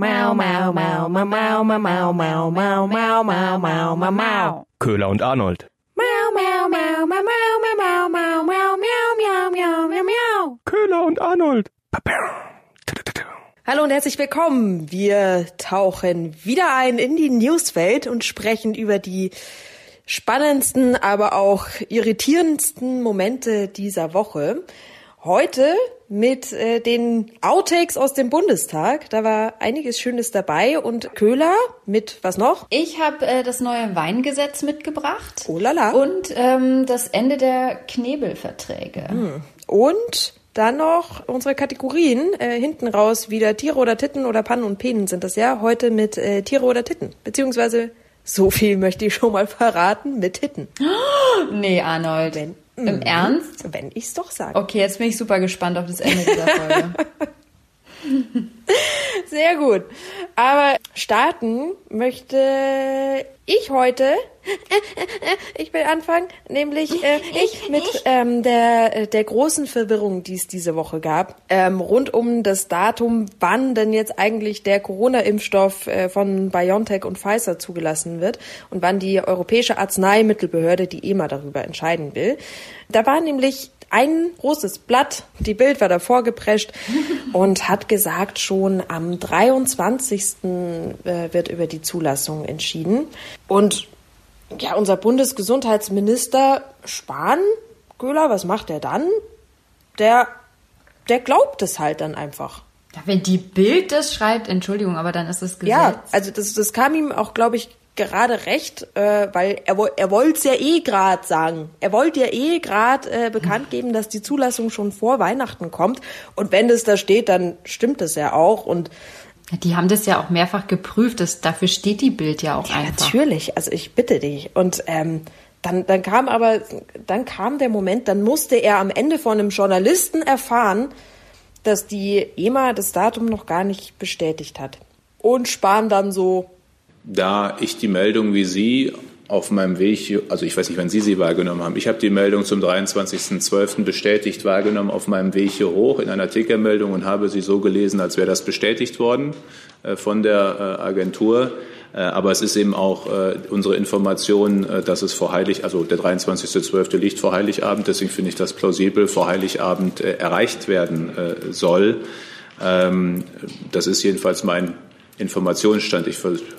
Mau, mau, mau, mau, mau, mau, mau, mau, mau, mau, mau, mau, mau, mau. Köhler und Arnold. Mau, mau, mau, mau, mau, mau, mau, mau, mau, miau, miau, miau, miau, miau. Köhler und Arnold. Hallo und herzlich willkommen. Wir tauchen wieder ein in die Newswelt und sprechen über die spannendsten, aber auch irritierendsten Momente dieser Woche. Heute mit äh, den Outtakes aus dem Bundestag. Da war einiges Schönes dabei. Und Köhler mit was noch? Ich habe äh, das neue Weingesetz mitgebracht. Oh lala. Und ähm, das Ende der Knebelverträge. Hm. Und dann noch unsere Kategorien. Äh, hinten raus wieder Tiere oder Titten oder Pannen und Penen sind das ja. Heute mit äh, Tiere oder Titten. Beziehungsweise so viel möchte ich schon mal verraten mit Titten. Nee, Arnold. Wenn, Im Mhm. Ernst? Wenn ich's doch sage. Okay, jetzt bin ich super gespannt auf das Ende dieser Folge. Sehr gut. Aber starten möchte ich heute. Ich will anfangen, nämlich äh, ich mit ähm, der, der großen Verwirrung, die es diese Woche gab, ähm, rund um das Datum, wann denn jetzt eigentlich der Corona-Impfstoff äh, von BioNTech und Pfizer zugelassen wird und wann die Europäische Arzneimittelbehörde, die EMA, darüber entscheiden will. Da war nämlich ein großes Blatt, die Bild war davor geprescht und hat gesagt, schon am 23. äh, wird über die Zulassung entschieden. Und ja, unser Bundesgesundheitsminister Spahn, Göhler, was macht er dann? Der, der glaubt es halt dann einfach. Ja, wenn die Bild das schreibt, Entschuldigung, aber dann ist das Gesetz. Ja, also das, das kam ihm auch, glaube ich, gerade recht, äh, weil er, er wollte es ja eh gerade sagen. Er wollte ja eh gerade äh, bekannt geben, dass die Zulassung schon vor Weihnachten kommt. Und wenn das da steht, dann stimmt das ja auch. Und Die haben das ja auch mehrfach geprüft. Das, dafür steht die Bild ja auch ja, einfach. natürlich, also ich bitte dich. Und ähm, dann, dann kam aber, dann kam der Moment, dann musste er am Ende von einem Journalisten erfahren, dass die EMA das Datum noch gar nicht bestätigt hat. Und Spahn dann so, Da ich die Meldung wie Sie auf meinem Weg, also ich weiß nicht, wann Sie sie wahrgenommen haben. Ich habe die Meldung zum 23.12. bestätigt wahrgenommen auf meinem Weg hier hoch in einer Tickermeldung und habe sie so gelesen, als wäre das bestätigt worden äh, von der äh, Agentur. Äh, Aber es ist eben auch unsere Information, dass es vor Heilig, also der 23.12. liegt vor Heiligabend, deswegen finde ich das plausibel, vor Heiligabend erreicht werden soll. Ähm, Das ist jedenfalls mein Informationsstand. Ich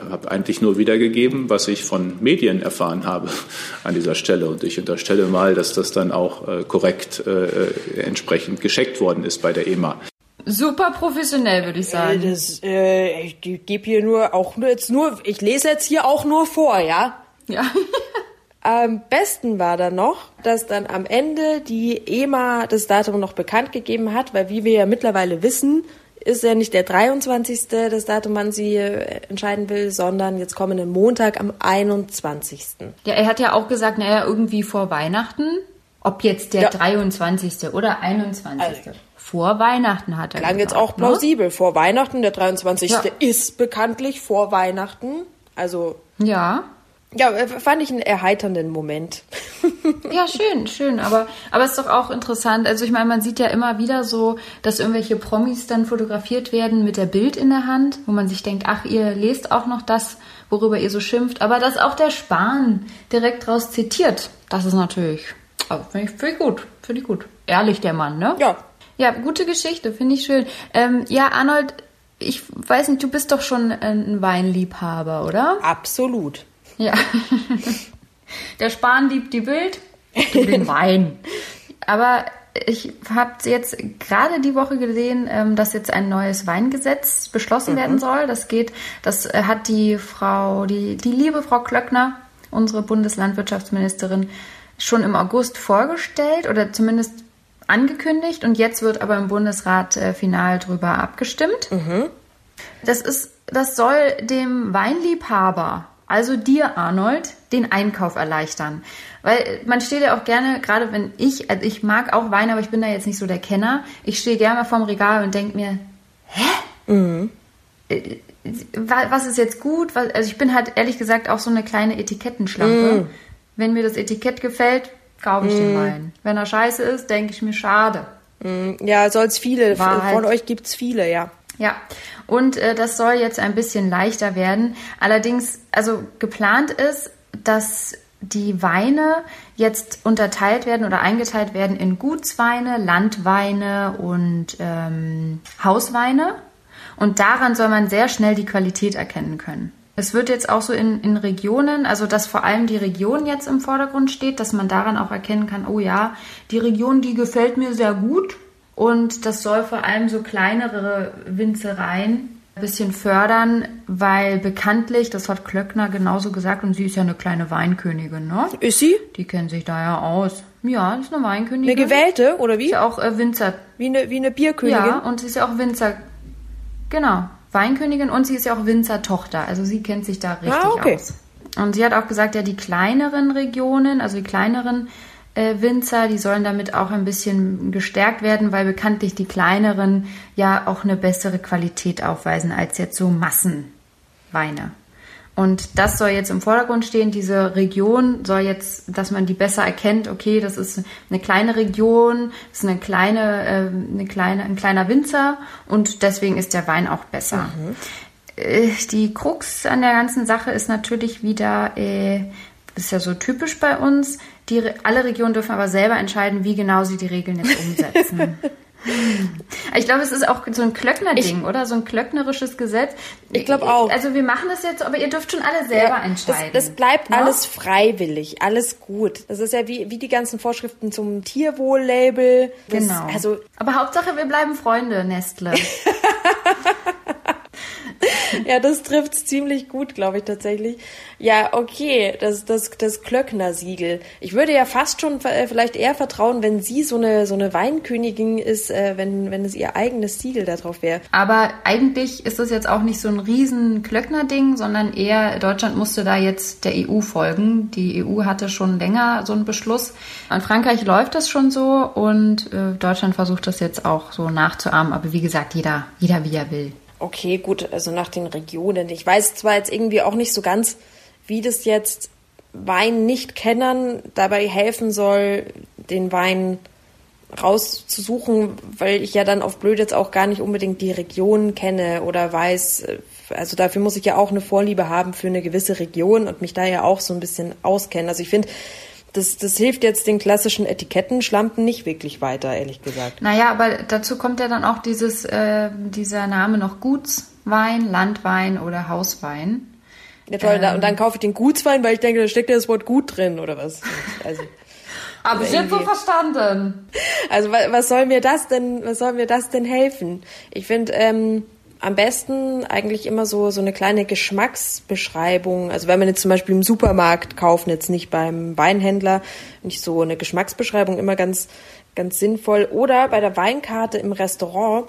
habe eigentlich nur wiedergegeben, was ich von Medien erfahren habe an dieser Stelle. Und ich unterstelle mal, dass das dann auch äh, korrekt äh, äh, entsprechend gescheckt worden ist bei der EMA. Super professionell, würde ich sagen. Das, äh, ich gebe hier nur auch nur jetzt nur, ich lese jetzt hier auch nur vor, ja. Ja. Am besten war dann noch, dass dann am Ende die EMA das Datum noch bekannt gegeben hat, weil wie wir ja mittlerweile wissen, ist ja nicht der 23. das Datum, wann sie äh, entscheiden will, sondern jetzt kommenden Montag am 21. Ja, er hat ja auch gesagt, naja, irgendwie vor Weihnachten. Ob jetzt der Ja. 23. oder 21. Also- vor Weihnachten hat er Klang jetzt gesagt, auch plausibel. Vor Weihnachten, der 23. Ja. ist bekanntlich vor Weihnachten. Also, Ne? Ja. Ja, äh, fand ich einen erheiternden Moment. Ja, schön, schön. Aber, aber es ist doch auch interessant. Also ich meine, man sieht ja immer wieder so, dass irgendwelche Promis dann fotografiert werden mit der Bild in der Hand, wo man sich denkt, ach, ihr lest auch noch das, worüber ihr so schimpft. Aber dass auch der Spahn direkt raus zitiert, das ist natürlich, also finde ich, find ich gut, finde ich gut. Ehrlich, der Mann, ne? Ja. Ja, gute Geschichte, finde ich schön. Ähm, ja, Arnold, ich weiß nicht, du bist doch schon ein Weinliebhaber, oder? Absolut. Ja. Der Spahn liebt die Bild, du den Wein. Aber ich habe jetzt gerade die Woche gesehen, ähm, dass jetzt ein neues Weingesetz beschlossen werden soll. Das geht, das äh, hat die Frau, die, die liebe Frau Klöckner, unsere Bundeslandwirtschaftsministerin, schon im August vorgestellt oder zumindest angekündigt. Und jetzt wird aber im Bundesrat äh, final drüber abgestimmt. Das ist, das soll dem Weinliebhaber, also dir, Arnold, den Einkauf erleichtern. Weil man steht ja auch gerne, gerade wenn ich, also ich mag auch Wein, aber ich bin da jetzt nicht so der Kenner. Ich stehe gerne mal vorm Regal und denke mir, hä? Äh, wa- Was ist jetzt gut? Also ich bin halt ehrlich gesagt auch so eine kleine Etikettenschlampe. Wenn mir das Etikett gefällt, kaufe ich den Wein. Wenn er scheiße ist, denke ich mir, schade. Ja, soll's viele. War Von euch gibt's viele, ja. Ja, und äh, das soll jetzt ein bisschen leichter werden. Allerdings, also geplant ist, dass die Weine jetzt unterteilt werden oder eingeteilt werden in Gutsweine, Landweine und ähm, Hausweine. Und daran soll man sehr schnell die Qualität erkennen können. Es wird jetzt auch so in, in Regionen, also dass vor allem die Region jetzt im Vordergrund steht, dass man daran auch erkennen kann, oh ja, die Region, die gefällt mir sehr gut. Und das soll vor allem so kleinere Winzereien ein bisschen fördern, weil bekanntlich, das hat Klöckner genauso gesagt, und sie ist ja eine kleine Weinkönigin, ne? Ist sie? Die kennt sich da ja aus. Ja, ist eine Weinkönigin. Eine gewählte, oder wie? Ist ja auch äh, Winzer. Wie eine, wie eine Bierkönigin? Ja, und sie ist ja auch Winzer. Genau. Weinkönigin und sie ist ja auch Winzertochter. Also sie kennt sich da richtig Ah, okay. aus. Und sie hat auch gesagt, ja, die kleineren Regionen, also die kleineren äh, Winzer, die sollen damit auch ein bisschen gestärkt werden, weil bekanntlich die kleineren ja auch eine bessere Qualität aufweisen als jetzt so Massenweine. Und das soll jetzt im Vordergrund stehen. Diese Region soll jetzt, dass man die besser erkennt. Okay, das ist eine kleine Region, das ist eine kleine, äh, eine kleine, ein kleiner Winzer und deswegen ist der Wein auch besser. Äh, Die Krux an der ganzen Sache ist natürlich wieder, äh, ist ja so typisch bei uns. Die, alle Regionen dürfen aber selber entscheiden, wie genau sie die Regeln jetzt umsetzen. Ich glaube, es ist auch so ein Klöckner-Ding, oder? So ein klöcknerisches Gesetz. Ich glaub auch. Also wir machen das jetzt, aber ihr dürft schon alle selber Ja, entscheiden. Das, das bleibt Ne? alles freiwillig, alles gut. Das ist ja wie, wie die ganzen Vorschriften zum Tierwohl-Label. Genau. Also aber Hauptsache, wir bleiben Freunde, Nestle. Ja, das trifft's ziemlich gut, glaube ich tatsächlich. Ja, okay, das das das Klöckner-Siegel. Ich würde ja fast schon äh, vielleicht eher vertrauen, wenn sie so eine so eine Weinkönigin ist, äh, wenn wenn es ihr eigenes Siegel da drauf wäre. Aber eigentlich ist das jetzt auch nicht so ein riesen Klöckner-Ding, sondern eher Deutschland musste da jetzt der EU folgen. Die EU hatte schon länger so einen Beschluss. In Frankreich läuft das schon so und äh, Deutschland versucht das jetzt auch so nachzuahmen. Aber wie gesagt, jeder, jeder wie er will. Okay, gut, also nach den Regionen. Ich weiß zwar jetzt irgendwie auch nicht so ganz, wie das jetzt Wein-Nicht-Kennern dabei helfen soll, den Wein rauszusuchen, weil ich ja dann auf blöd jetzt auch gar nicht unbedingt die Region kenne oder weiß, äh, also dafür muss ich ja auch eine Vorliebe haben für eine gewisse Region und mich da ja auch so ein bisschen auskennen. Also ich finde, das, das hilft jetzt den klassischen Etikettenschlampen nicht wirklich weiter, ehrlich gesagt. Naja, aber dazu kommt ja dann auch dieses, äh, dieser Name noch Gutswein, Landwein oder Hauswein. Ja, toll, da- und dann kaufe ich den Gutswein, weil ich denke, da steckt ja das Wort gut drin oder was. Also, Aber ich jetzt so verstanden. also wa- was soll mir das denn, was soll mir das denn helfen? Ich finde ähm, am besten eigentlich immer so so eine kleine Geschmacksbeschreibung. Also wenn man jetzt zum Beispiel im Supermarkt kauft, jetzt nicht beim Weinhändler, nicht so eine Geschmacksbeschreibung immer ganz ganz sinnvoll. Oder bei der Weinkarte im Restaurant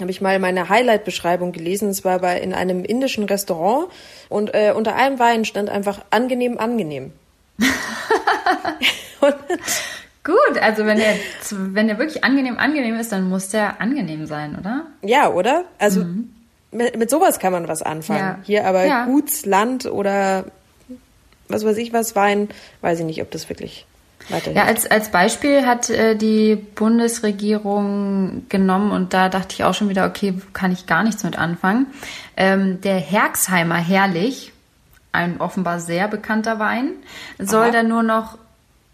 habe ich mal meine Highlight-Beschreibung gelesen. Es war bei in einem indischen Restaurant und äh, unter einem Wein stand einfach angenehm, angenehm. und, Gut, also wenn der, wenn der wirklich angenehm angenehm ist, dann muss der angenehm sein, oder? ja, oder? Also mit, mit sowas kann man was anfangen. Ja. Hier aber Ja. Gutsland oder was weiß ich was Wein, weiß ich nicht, ob das wirklich weiterhilft. Ja, als, als Beispiel hat äh, die Bundesregierung genommen und da dachte ich auch schon wieder, okay, kann ich gar nichts mit anfangen. Ähm, der Herxheimer Herrlich, ein offenbar sehr bekannter Wein, soll Aha. dann nur noch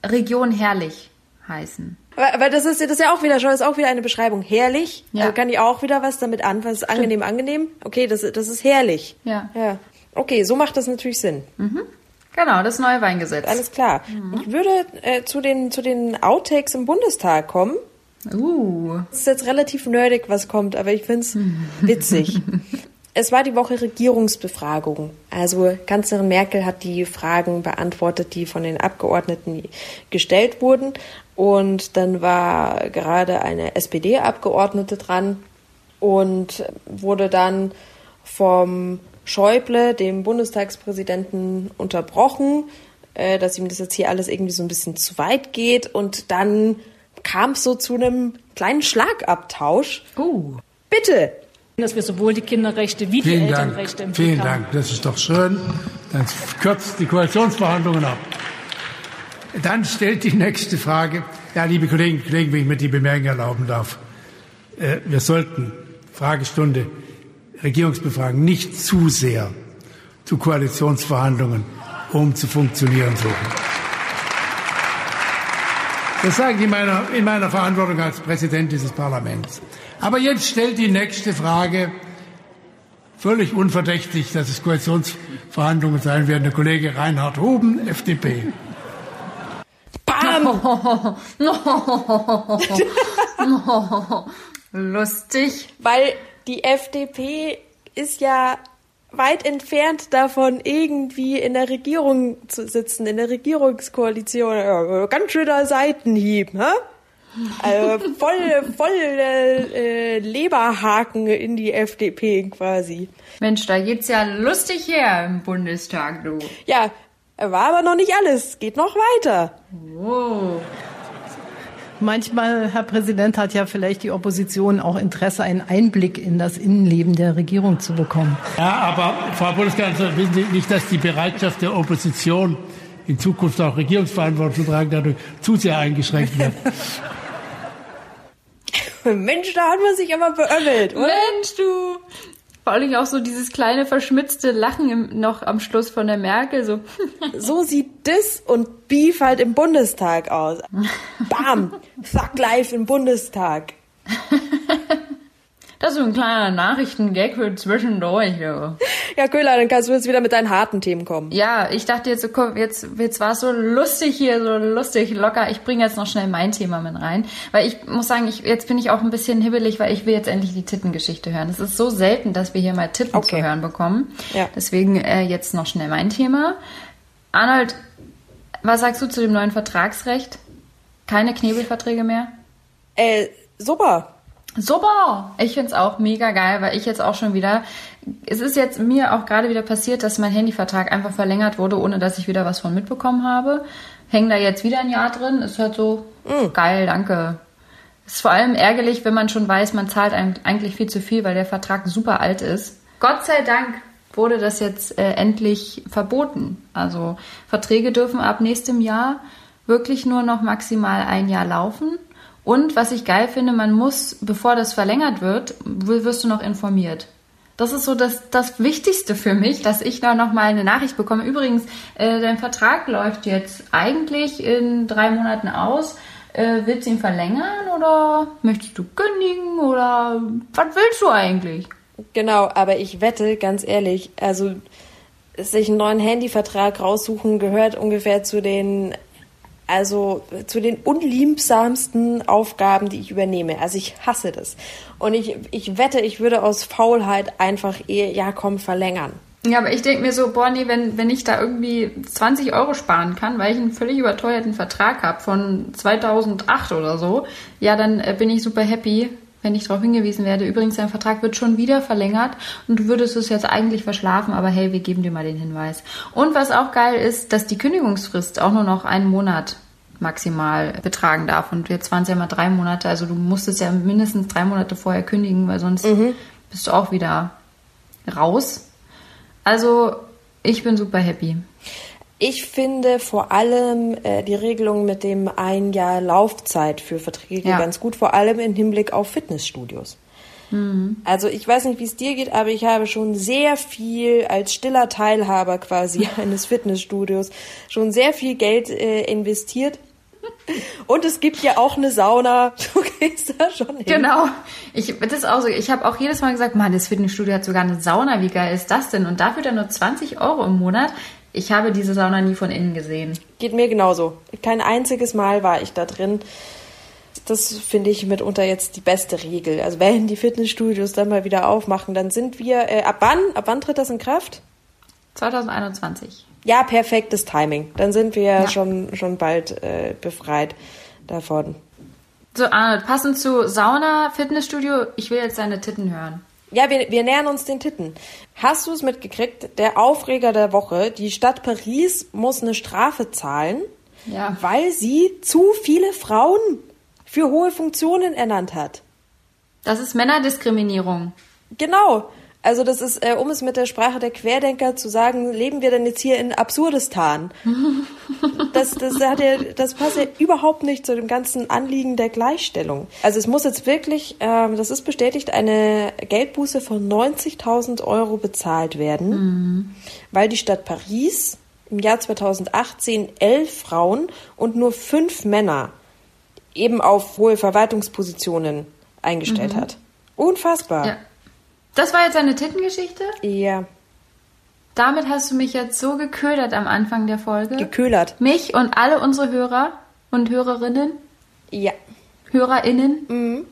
Region Herrlich heißen. aber, das ist das ist ja auch wieder schon ist auch wieder eine Beschreibung. Herrlich. Ja. Also kann ich auch wieder was damit anfangen. Das ist angenehm, angenehm. Okay, das, das ist herrlich. Ja. Ja. Okay, so macht das natürlich Sinn. Genau, das neue Weingesetz. Alles klar. Ich würde äh, zu den zu den Outtakes im Bundestag kommen. Uh, Es ist jetzt relativ nerdig, was kommt, aber ich find's witzig. Es war die Woche Regierungsbefragung. Also Kanzlerin Merkel hat die Fragen beantwortet, die von den Abgeordneten gestellt wurden. Und dann war gerade eine SPD-Abgeordnete dran und wurde dann vom Schäuble, dem Bundestagspräsidenten, unterbrochen, äh, dass ihm das jetzt hier alles irgendwie so ein bisschen zu weit geht. Und dann kam es so zu einem kleinen Schlagabtausch. uh. Bitte. dass wir sowohl die Kinderrechte wie die Vielen Dank. Elternrechte im Vielen. Dank. Das ist doch schön. Dann kürzt die Koalitionsverhandlungen ab. Dann stellt die nächste Frage. Ja, liebe Kolleginnen und Kollegen, wenn ich mir die Bemerkung erlauben darf. Äh, Wir sollten Fragestunde Regierungsbefragung nicht zu sehr zu Koalitionsverhandlungen, um zu funktionieren suchen. Das sage ich in meiner, in meiner Verantwortung als Präsident dieses Parlaments. Aber jetzt stellt die nächste Frage, völlig unverdächtig, dass es Koalitionsverhandlungen sein werden, der Kollege Reinhard Huben, FDP. Bam! Lustig. Weil die FDP ist ja weit entfernt davon, irgendwie in der Regierung zu sitzen, in der Regierungskoalition. Ganz schöner Seitenhieb, hä? Also voll, voll äh, Leberhaken in die FDP quasi. Mensch, da geht's ja lustig her im Bundestag, du. Ja, war aber noch nicht alles. Geht noch weiter. Wow. Manchmal, Herr Präsident, hat ja vielleicht die Opposition auch Interesse, einen Einblick in das Innenleben der Regierung zu bekommen. Ja, aber Frau Bundeskanzlerin, wissen Sie nicht, dass die Bereitschaft der Opposition in Zukunft auch Regierungsverantwortung zu tragen dadurch zu sehr eingeschränkt wird? Mensch, da hat man sich aber beömmelt, oder? Mensch, du. Vor allem auch so dieses kleine verschmitzte Lachen im, noch am Schluss von der Merkel, so. So sieht Dis und Beef halt im Bundestag aus. Bam! Fuck live im Bundestag. Das ist so ein kleiner Nachrichtengag für zwischendurch, ja. Ja, Köhler, dann kannst du jetzt wieder mit deinen harten Themen kommen. Ja, ich dachte jetzt, komm, jetzt, jetzt war es so lustig hier, so lustig, locker. Ich bringe jetzt noch schnell mein Thema mit rein. Weil ich muss sagen, ich, jetzt bin ich auch ein bisschen hibbelig, weil ich will jetzt endlich die Tittengeschichte hören. Es ist so selten, dass wir hier mal Titten Okay. zu hören bekommen. Ja. Deswegen äh, jetzt noch schnell mein Thema. Arnold, was sagst du zu dem neuen Vertragsrecht? Keine Knebelverträge mehr? Äh, super. Super! Ich find's auch mega geil, weil ich jetzt auch schon wieder. Es ist jetzt mir auch gerade wieder passiert, dass mein Handyvertrag einfach verlängert wurde, ohne dass ich wieder was von mitbekommen habe. Hängen da jetzt wieder ein Jahr drin. Ist halt so geil, danke. Ist vor allem ärgerlich, wenn man schon weiß, man zahlt eig- eigentlich viel zu viel, weil der Vertrag super alt ist. Gott sei Dank wurde das jetzt äh, endlich verboten. Also Verträge dürfen ab nächstem Jahr wirklich nur noch maximal ein Jahr laufen. Und was ich geil finde, man muss, bevor das verlängert wird, wirst du noch informiert. Das ist so das, das Wichtigste für mich, dass ich da noch mal eine Nachricht bekomme. Übrigens, äh, dein Vertrag läuft jetzt eigentlich in drei Monaten aus. Äh, willst du ihn verlängern oder möchtest du kündigen oder was willst du eigentlich? Genau, aber ich wette, ganz ehrlich, also sich einen neuen Handyvertrag raussuchen gehört ungefähr zu den, also zu den unliebsamsten Aufgaben, die ich übernehme. Also ich hasse das. Und ich, ich wette, ich würde aus Faulheit einfach eher, ja komm, verlängern. Ja, aber ich denke mir so, boah, nee, wenn, wenn ich da irgendwie 20 Euro sparen kann, weil ich einen völlig überteuerten Vertrag habe von 2008 oder so, ja, dann äh, bin ich super happy, wenn ich darauf hingewiesen werde. Übrigens, dein Vertrag wird schon wieder verlängert und du würdest es jetzt eigentlich verschlafen, aber hey, wir geben dir mal den Hinweis. Und was auch geil ist, dass die Kündigungsfrist auch nur noch einen Monat maximal betragen darf. Und jetzt waren es ja mal drei Monate, also du musstest ja mindestens drei Monate vorher kündigen, weil sonst bist du auch wieder raus. Also, ich bin super happy. Ich finde vor allem äh, die Regelung mit dem ein Jahr Laufzeit für Verträge Ja. ganz gut, vor allem im Hinblick auf Fitnessstudios. Also ich weiß nicht, wie es dir geht, aber ich habe schon sehr viel als stiller Teilhaber quasi eines Fitnessstudios schon sehr viel Geld äh, investiert. Und es gibt ja auch eine Sauna. Du gehst da schon hin. Genau. Ich, das ist auch so. Ich habe auch jedes Mal gesagt, Mann, das Fitnessstudio hat sogar eine Sauna. Wie geil ist das denn? Und dafür dann nur 20 Euro im Monat. Ich habe diese Sauna nie von innen gesehen. Geht mir genauso. Kein einziges Mal war ich da drin. Das finde ich mitunter jetzt die beste Regel. Also wenn die Fitnessstudios dann mal wieder aufmachen, dann sind wir. Äh, ab wann? Ab wann tritt das in Kraft? 2021. Ja, perfektes Timing. Dann sind wir Ja. schon schon bald äh, befreit davon. So, Arnold, passend zu Sauna, Fitnessstudio, ich will jetzt deine Titten hören. Ja, wir, wir nähern uns den Titten. Hast du es mitgekriegt? Der Aufreger der Woche. Die Stadt Paris muss eine Strafe zahlen, Ja. weil sie zu viele Frauen für hohe Funktionen ernannt hat. Das ist Männerdiskriminierung. Genau. Also das ist, äh, um es mit der Sprache der Querdenker zu sagen, leben wir denn jetzt hier in Absurdistan? Das, das, hat ja, das passt ja überhaupt nicht zu dem ganzen Anliegen der Gleichstellung. Also es muss jetzt wirklich, ähm, das ist bestätigt, eine Geldbuße von 90.000 Euro bezahlt werden, weil die Stadt Paris im Jahr 2018 elf Frauen und nur fünf Männer eben auf hohe Verwaltungspositionen eingestellt hat. Unfassbar. Ja. Das war jetzt eine Tittengeschichte? ja. Damit hast du mich jetzt so geködert am Anfang der Folge. Geköhlert. mich und alle unsere Hörer und Hörerinnen, Ja. HörerInnen. Mhm.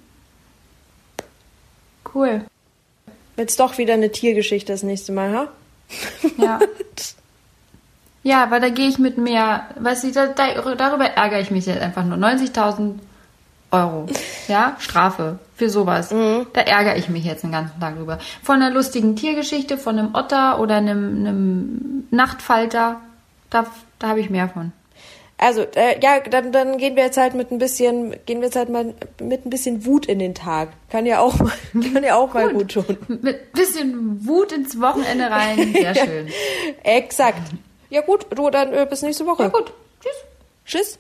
Cool. Jetzt doch wieder eine Tiergeschichte das nächste Mal, ha? Ja. ja, weil da gehe ich mit mehr, weißt du, da, da, darüber ärgere ich mich jetzt einfach nur. 90.000 Euro, ja, Strafe für sowas. Da ärgere ich mich jetzt den ganzen Tag drüber. Von einer lustigen Tiergeschichte, von einem Otter oder einem, einem Nachtfalter, da, da habe ich mehr von. Also, äh, ja, dann, dann gehen wir jetzt halt mit ein bisschen, gehen wir jetzt halt mal mit ein bisschen Wut in den Tag. Kann ja auch mal, kann ja auch mal gut tun. Mit bisschen Wut ins Wochenende rein, sehr schön. Exakt. Ja gut, du dann äh, bis nächste Woche. Ja gut, tschüss. Tschüss.